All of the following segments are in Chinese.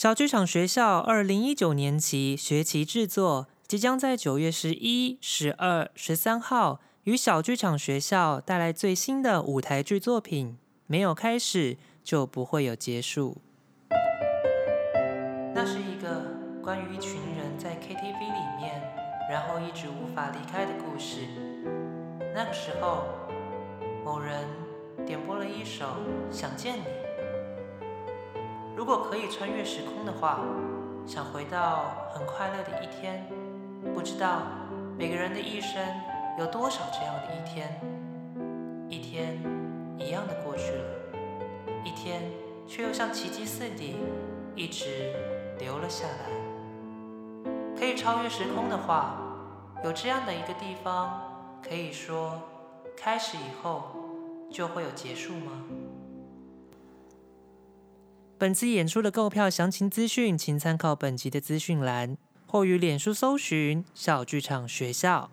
小剧场学校二零一九年期学期制作即将在九月十一、十二、十三号与小剧场学校带来最新的舞台剧作品。没有开始，就不会有结束。那是一个关于一群人在 KTV 里面，然后一直无法离开的故事。那个时候，某人点播了一首《想见你》。如果可以穿越时空的话，想回到很快乐的一天。不知道每个人的一生有多少这样的一天，一天一样的过去了，一天却又像奇迹似的一直留了下来。可以超越时空的话，有这样的一个地方，可以说开始以后就会有结束吗？本次演出的购票详情资讯，请参考本集的资讯栏，或于脸书搜寻“小剧场学校”。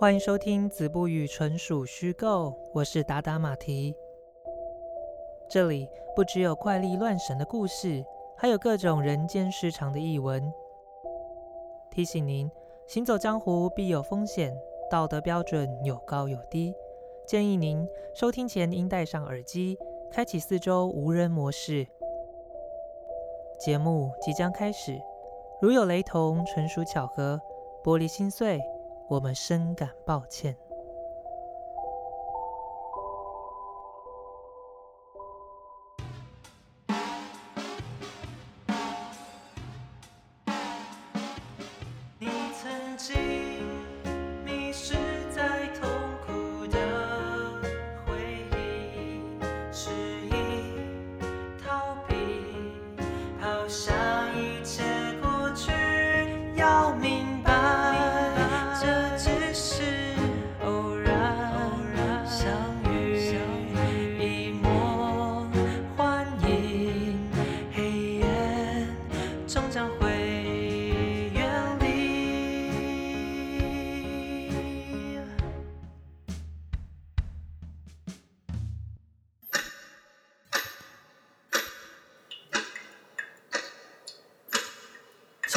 欢迎收听《子不语纯属虚构》，我是达达马蹄。这里不只有怪力乱神的故事，还有各种人间失常的译文。提醒您，行走江湖必有风险，道德标准有高有低。建议您收听前应戴上耳机，开启四周无人模式。节目即将开始，如有雷同，纯属巧合。玻璃心碎。我们深感抱歉。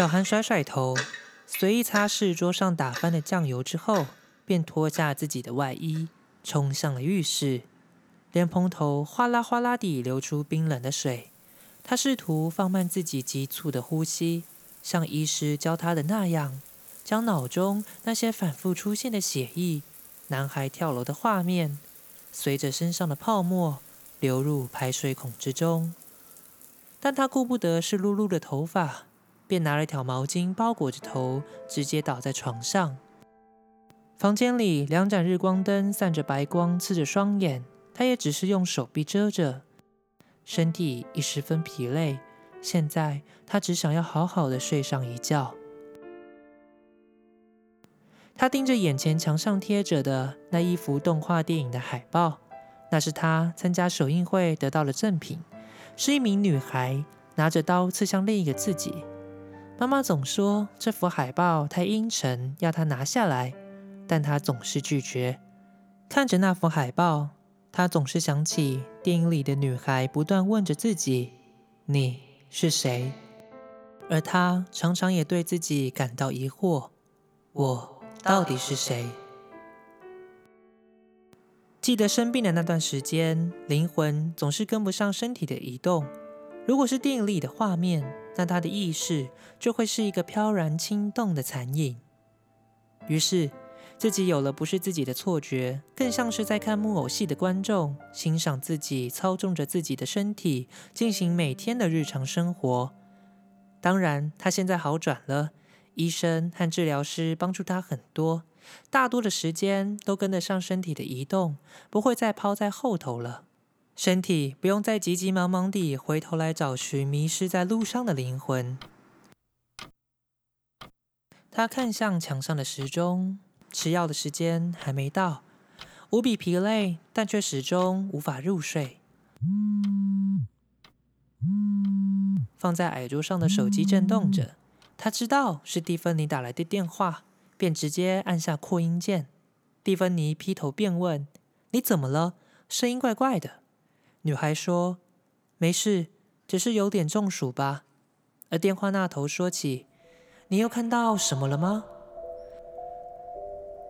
小韩甩甩头，随意擦拭桌上打翻的酱油之后，便脱下自己的外衣，冲向了浴室。莲蓬头哗啦哗啦地流出冰冷的水。他试图放慢自己急促的呼吸，像医师教他的那样，将脑中那些反复出现的血意、男孩跳楼的画面，随着身上的泡沫流入排水孔之中。但他顾不得湿漉漉的头发。便拿了一条毛巾包裹着头，直接倒在床上。房间里两盏日光灯散着白光，刺着双眼。他也只是用手臂遮着，身体已十分疲累。现在他只想要好好的睡上一觉。他盯着眼前墙上贴着的那一幅动画电影的海报，那是他参加首映会得到的赠品，是一名女孩拿着刀刺向另一个自己。妈妈总说这幅海报太阴沉，要他拿下来，但他总是拒绝。看着那幅海报，他总是想起电影里的女孩不断问着自己：“你是谁？”而他常常也对自己感到疑惑：“我到底是谁？”记得生病的那段时间，灵魂总是跟不上身体的移动。如果是电影里的画面，那他的意识就会是一个飘然轻动的残影。于是，自己有了不是自己的错觉，更像是在看木偶戏的观众，欣赏自己操纵着自己的身体进行每天的日常生活。当然，他现在好转了，医生和治疗师帮助他很多，大多的时间都跟得上身体的移动，不会再抛在后头了。身体不用再急急忙忙地回头来找寻迷失在路上的灵魂。他看向墙上的时钟，吃药的时间还没到，无比疲累，但却始终无法入睡。放在矮桌上的手机震动着，他知道是蒂芬妮打来的电话，便直接按下扩音键。蒂芬妮劈头便问：“你怎么了？声音怪怪的。”女孩说：“没事，只是有点中暑吧。”而电话那头说起：“你又看到什么了吗？”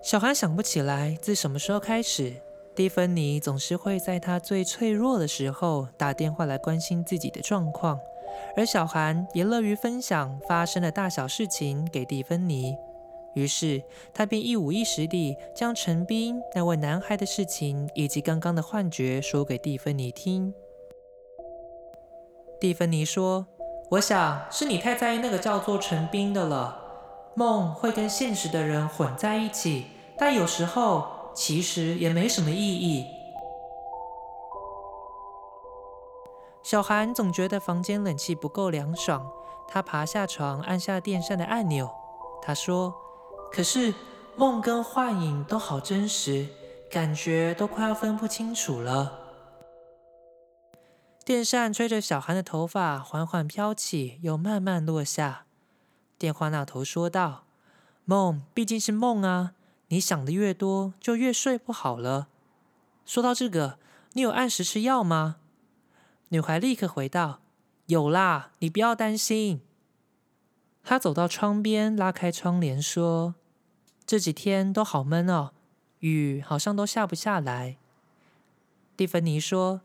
小韩想不起来自什么时候开始，蒂芬妮总是会在他最脆弱的时候打电话来关心自己的状况。而小韩也乐于分享发生的大小事情给蒂芬妮，于是他便一五一十地将陈斌那位男孩的事情以及刚刚的幻觉说给蒂芬妮听。蒂芬妮说：“我想是你太在意那个叫做陈斌的了。梦会跟现实的人混在一起，但有时候其实也没什么意义。”小韩总觉得房间冷气不够凉爽，他爬下床，按下电扇的按钮。他说：“可是梦跟幻影都好真实，感觉都快要分不清楚了。”电扇吹着小韩的头发缓缓飘起，又慢慢落下。电话那头说道：“梦毕竟是梦啊，你想的越多，就越睡不好了。说到这个，你有按时吃药吗？”女孩立刻回道：“有啦，你不要担心。”她走到窗边，拉开窗帘说：“这几天都好闷哦，雨好像都下不下来。”蒂芬妮说：“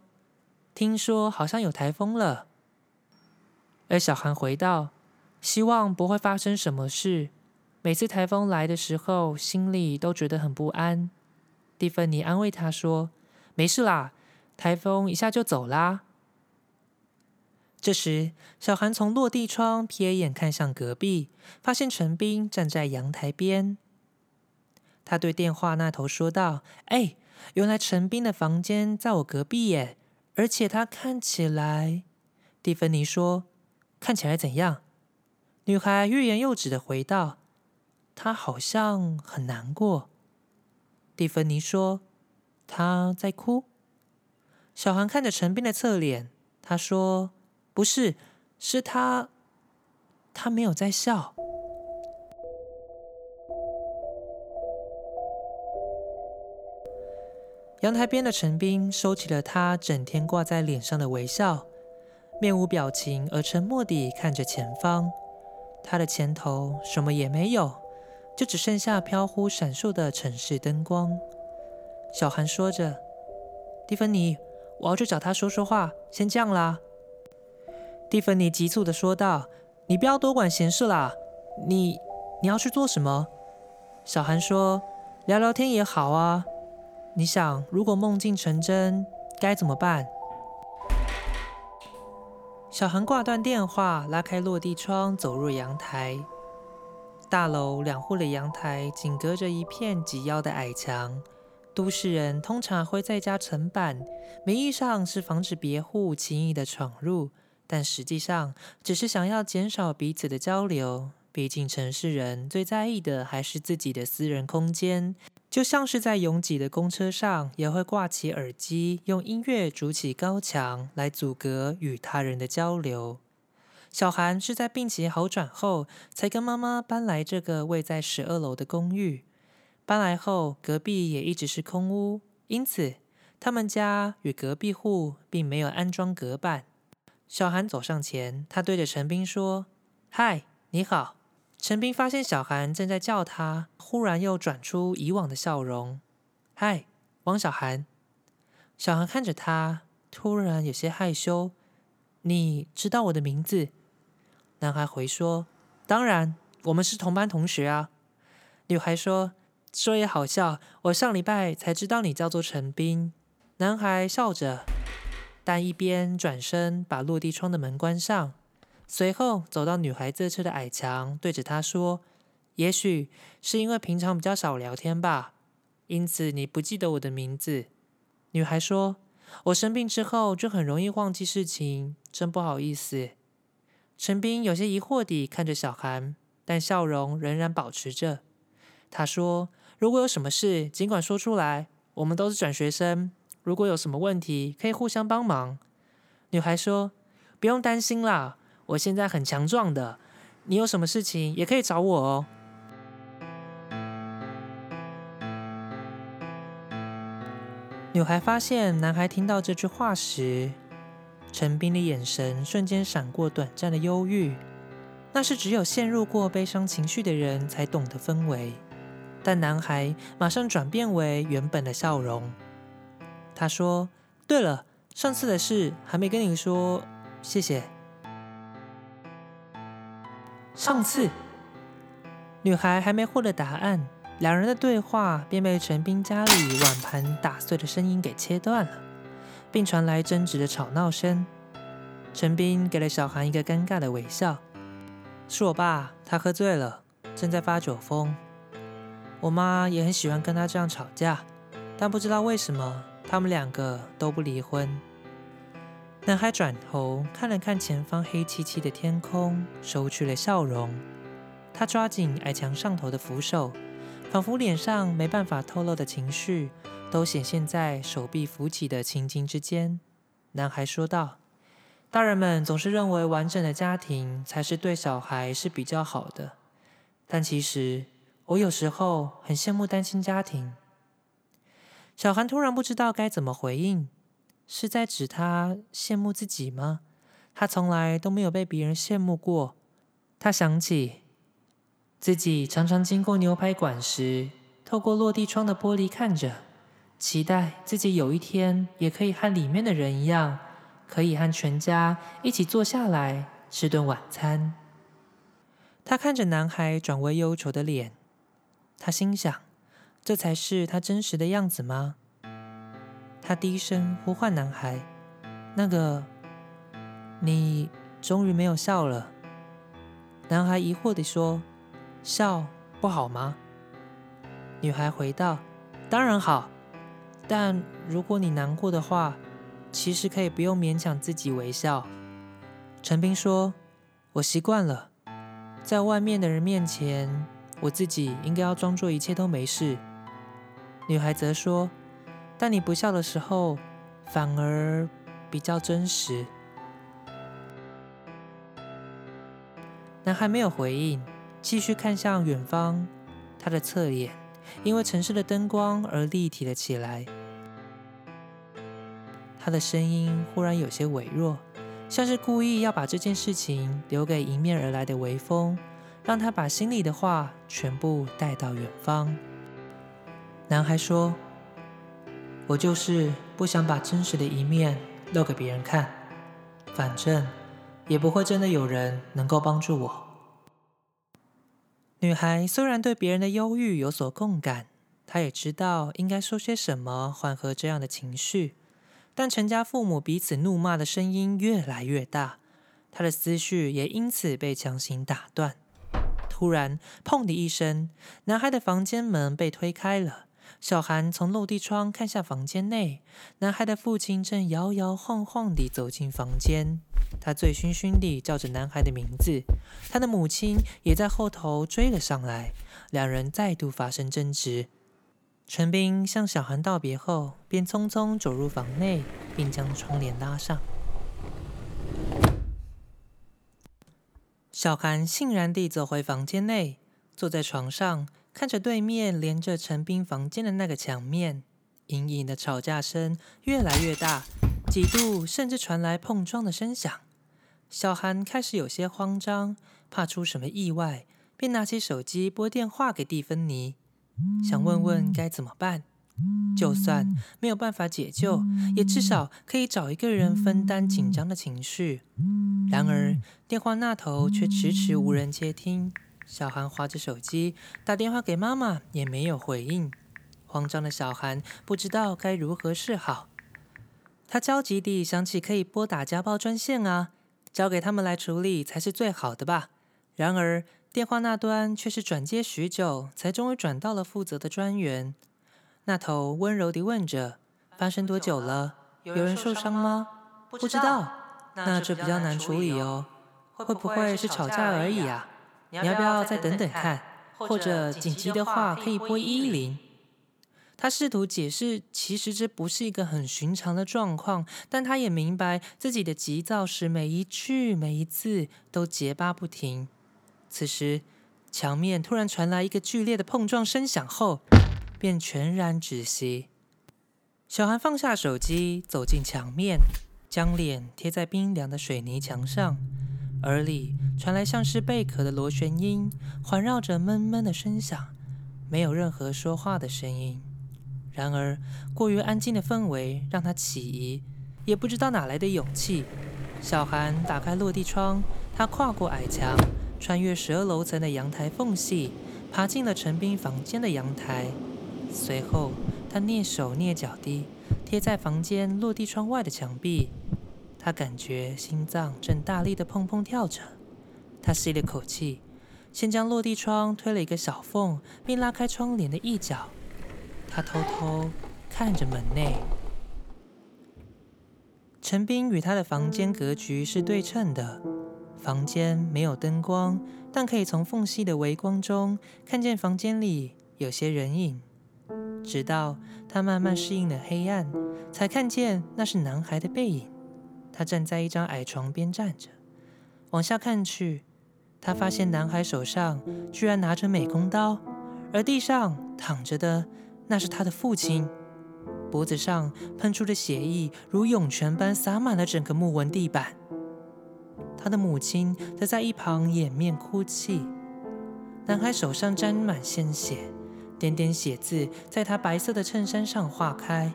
听说好像有台风了。”而小韩回道：“希望不会发生什么事。每次台风来的时候，心里都觉得很不安。”蒂芬妮安慰他说：“没事啦，台风一下就走啦。”这时，小韩从落地窗瞥眼看向隔壁，发现陈斌站在阳台边。他对电话那头说道：“哎，原来陈斌的房间在我隔壁耶，而且他看起来……”蒂芬妮说：“看起来怎样？”女孩欲言又止的回道：“他好像很难过。”蒂芬妮说：“他在哭。”小韩看着陈斌的侧脸，他说。不是，是他，他没有在笑。阳台边的陈斌收起了他整天挂在脸上的微笑，面无表情而沉默地看着前方。他的前头什么也没有，就只剩下飘忽闪烁的城市灯光。小韩说着：“蒂芬妮，我要去找他说说话，先这样啦。”蒂芬妮急促的说道：“你不要多管闲事啦，你你要去做什么？”小韩说：“聊聊天也好啊。你想，如果梦境成真，该怎么办？”小韩挂断电话，拉开落地窗，走入阳台。大楼两户的阳台紧隔着一片及腰的矮墙。都市人通常会在家层板，名义上是防止别户轻易的闯入。但实际上，只是想要减少彼此的交流。毕竟，城市人最在意的还是自己的私人空间。就像是在拥挤的公车上，也会挂起耳机，用音乐筑起高墙，来阻隔与他人的交流。小韩是在病情好转后，才跟妈妈搬来这个位在十二楼的公寓。搬来后，隔壁也一直是空屋，因此他们家与隔壁户并没有安装隔板。小韩走上前，他对着陈斌说：“嗨，你好。”陈斌发现小韩正在叫他，忽然又转出以往的笑容：“嗨，王小涵。”小韩看着他，突然有些害羞：“你知道我的名字？”男孩回说：“当然，我们是同班同学啊。”女孩说：“说也好笑，我上礼拜才知道你叫做陈斌。”男孩笑着。但一边转身把落地窗的门关上，随后走到女孩这侧的矮墙，对着她说：“也许是因为平常比较少聊天吧，因此你不记得我的名字。”女孩说：“我生病之后就很容易忘记事情，真不好意思。”陈斌有些疑惑地看着小韩，但笑容仍然保持着。他说：“如果有什么事，尽管说出来，我们都是转学生，如果有什么问题，可以互相帮忙。”女孩说：“不用担心啦，我现在很强壮的，你有什么事情也可以找我哦。”女孩发现男孩听到这句话时，陈斌的眼神瞬间闪过短暂的忧郁，那是只有陷入过悲伤情绪的人才懂的氛围。但男孩马上转变为原本的笑容。他说：“对了，上次的事还没跟你说，谢谢。”上次，女孩还没获得答案。两人的对话便被陈斌家里碗盘打碎的声音给切断了，并传来争执的吵闹声。陈斌给了小韩一个尴尬的微笑：“是我爸，他喝醉了，正在发酒疯。我妈也很喜欢跟他这样吵架，但不知道为什么他们两个都不离婚。”男孩转头看了看前方黑漆漆的天空，收去了笑容。他抓紧矮墙上头的扶手。仿佛脸上没办法透露的情绪，都显现在手臂浮起的青筋之间。男孩说道：“大人们总是认为完整的家庭才是对小孩是比较好的，但其实我有时候很羡慕单亲家庭。”小韩突然不知道该怎么回应，是在指他羡慕自己吗？他从来都没有被别人羡慕过。他想起。自己常常经过牛排馆时，透过落地窗的玻璃看着，期待自己有一天也可以和里面的人一样，可以和全家一起坐下来吃顿晚餐。他看着男孩转为忧愁的脸，他心想：这才是他真实的样子吗？他低声呼唤男孩：“那个，你终于没有笑了。”男孩疑惑地说。笑不好吗？女孩回道：“当然好，但如果你难过的话，其实可以不用勉强自己微笑。”陈斌说：“我习惯了，在外面的人面前，我自己应该要装作一切都没事。”女孩则说：“但你不笑的时候，反而比较真实。”男孩没有回应。继续看向远方，他的侧脸因为城市的灯光而立体了起来。他的声音忽然有些微弱，像是故意要把这件事情留给迎面而来的微风，让他把心里的话全部带到远方。男孩说：“我就是不想把真实的一面露给别人看，反正也不会真的有人能够帮助我。”女孩虽然对别人的忧郁有所共感，她也知道应该说些什么缓和这样的情绪，但陈家父母彼此怒骂的声音越来越大，她的思绪也因此被强行打断。突然，砰的一声，男孩的房间门被推开了。小韩从落地窗看向房间内，男孩的父亲正摇摇晃晃地走进房间，他醉醺醺地叫着男孩的名字。他的母亲也在后头追了上来，两人再度发生争执。陈斌向小韩道别后，便匆匆走入房内，并将窗帘拉上。小韩欣然地走回房间内，坐在床上。看着对面连着陈斌房间的那个墙面，隐隐的吵架声越来越大，几度甚至传来碰撞的声响。小韩开始有些慌张，怕出什么意外，便拿起手机拨电话给蒂芬妮，想问问该怎么办。就算没有办法解救，也至少可以找一个人分担紧张的情绪。然而电话那头却迟迟无人接听。小韩划着手机打电话给妈妈，也没有回应。慌张的小韩不知道该如何是好。他焦急地想起可以拨打家暴专线啊，交给他们来处理才是最好的吧。然而电话那端却是转接许久，才终于转到了负责的专员。那头温柔地问着：“发生多久了？有人受伤吗？”“不知道。”“那这比较难处理哦。会不会是吵架而已啊？”你要不要再等等看？或者紧急的话可以拨一一零。他试图解释，其实这不是一个很寻常的状况，但他也明白自己的急躁使每一句每一字都结巴不停。此时，墙面突然传来一个剧烈的碰撞声响后，便全然止息。小韩放下手机，走进墙面，将脸贴在冰凉的水泥墙上，耳里传来像是贝壳的螺旋音，环绕着闷闷的声响，没有任何说话的声音。然而，过于安静的氛围让他起疑，也不知道哪来的勇气。小韩打开落地窗，他跨过矮墙，穿越十二楼层的阳台缝隙，爬进了陈斌房间的阳台。随后，他蹑手蹑脚地贴在房间落地窗外的墙壁。他感觉心脏正大力的砰砰跳着。他吸了口气，先将落地窗推了一个小缝，并拉开窗帘的一角。他偷偷看着门内，陈斌与他的房间格局是对称的。房间没有灯光，但可以从缝隙的微光中看见房间里有些人影。直到他慢慢适应了黑暗，才看见那是男孩的背影。他站在一张矮床边站着，往下看去，他发现男孩手上居然拿着美工刀，而地上躺着的。那是他的父亲，脖子上喷出的血液如涌泉般洒满了整个木纹地板。他的母亲则在一旁掩面哭泣。男孩手上沾满鲜血，点点血渍在他白色的衬衫上化开，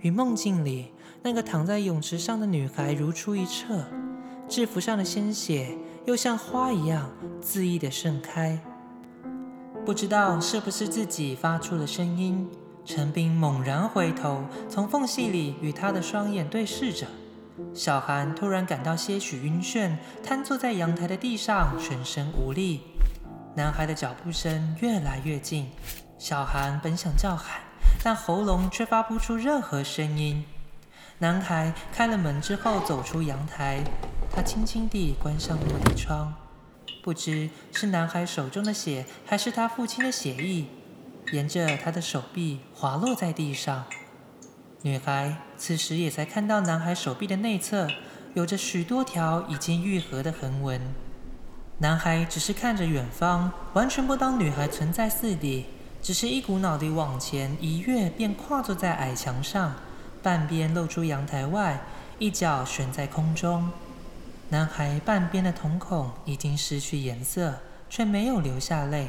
与梦境里那个躺在泳池上的女孩如出一辙。制服上的鲜血又像花一样恣意的盛开。不知道是不是自己发出了声音，陈斌猛然回头，从缝隙里与他的双眼对视着。小韩突然感到些许晕眩，瘫坐在阳台的地上，全身无力。男孩的脚步声越来越近，小韩本想叫喊，但喉咙却发不出任何声音。男孩开了门之后走出阳台，他轻轻地关上落地窗。不知是男孩手中的血，还是他父亲的血液，沿着他的手臂滑落在地上。女孩此时也才看到男孩手臂的内侧有着许多条已经愈合的横纹。男孩只是看着远方，完全不当女孩存在似的，只是一股脑地往前一跃，便跨坐在矮墙上，半边露出阳台外，一脚悬在空中。男孩半边的瞳孔已经失去颜色，却没有流下泪，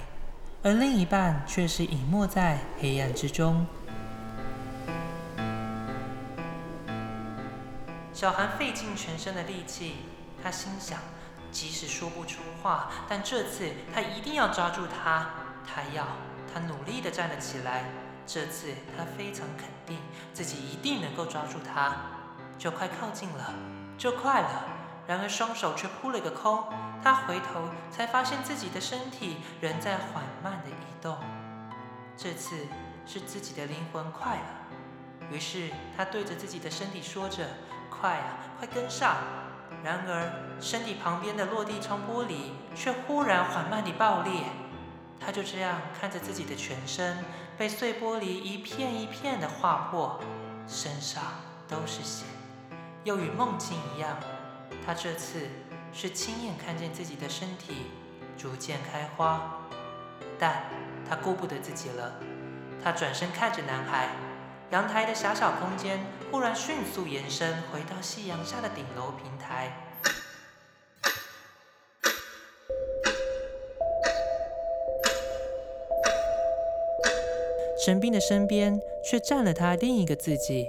而另一半却是隐没在黑暗之中。小韩费尽全身的力气，他心想，即使说不出话，但这次他一定要抓住他。他要，他努力的站了起来。这次他非常肯定自己一定能够抓住他。就快靠近了，就快了。然而双手却扑了个空，他回头才发现自己的身体仍在缓慢的移动。这次是自己的灵魂快了，于是他对着自己的身体说着：“快啊，快跟上！”然而身体旁边的落地窗玻璃却忽然缓慢地爆裂，他就这样看着自己的全身被碎玻璃一片一片的划破，身上都是血，又与梦境一样。他这次是亲眼看见自己的身体逐渐开花，但他顾不得自己了。他转身看着男孩，阳台的狭小空间忽然迅速延伸，回到夕阳下的顶楼平台。神兵的身边却站了他另一个自己，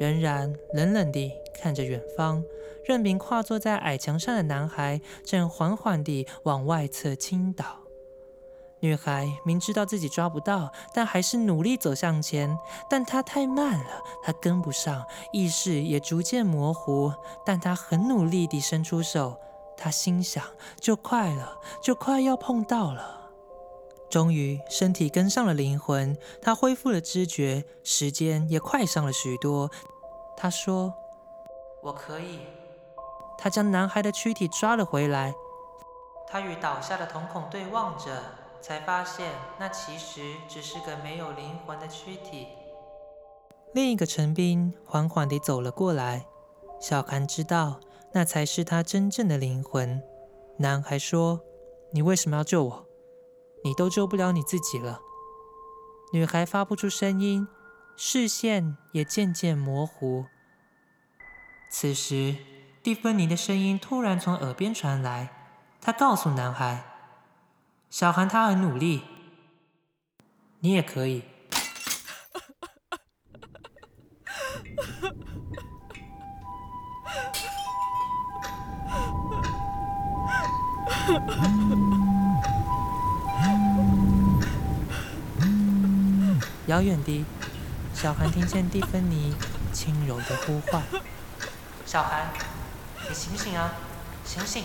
仍然冷冷地看着远方。任凭跨坐在矮墙上的男孩正缓缓地往外侧倾倒，女孩明知道自己抓不到，但还是努力走向前。但她太慢了，她跟不上，意识也逐渐模糊。但她很努力地伸出手，她心想：就快了，就快要碰到了。终于，身体跟上了灵魂，他恢复了知觉，时间也快上了许多。他说：“我可以。”他将男孩的躯体抓了回来，他与倒下的瞳孔对望着，才发现那其实只是个没有灵魂的躯体。另一个陈斌缓缓地走了过来，小韩知道那才是他真正的灵魂。男孩说：“你为什么要救我？你都救不了你自己了。”女孩发不出声音，视线也渐渐模糊。此时，蒂芬妮的声音突然从耳边传来，她告诉男孩：“小韩他很努力，你也可以。”遥远地，小韩听见蒂芬妮轻柔的呼唤：“小韩，你醒醒啊，醒醒！”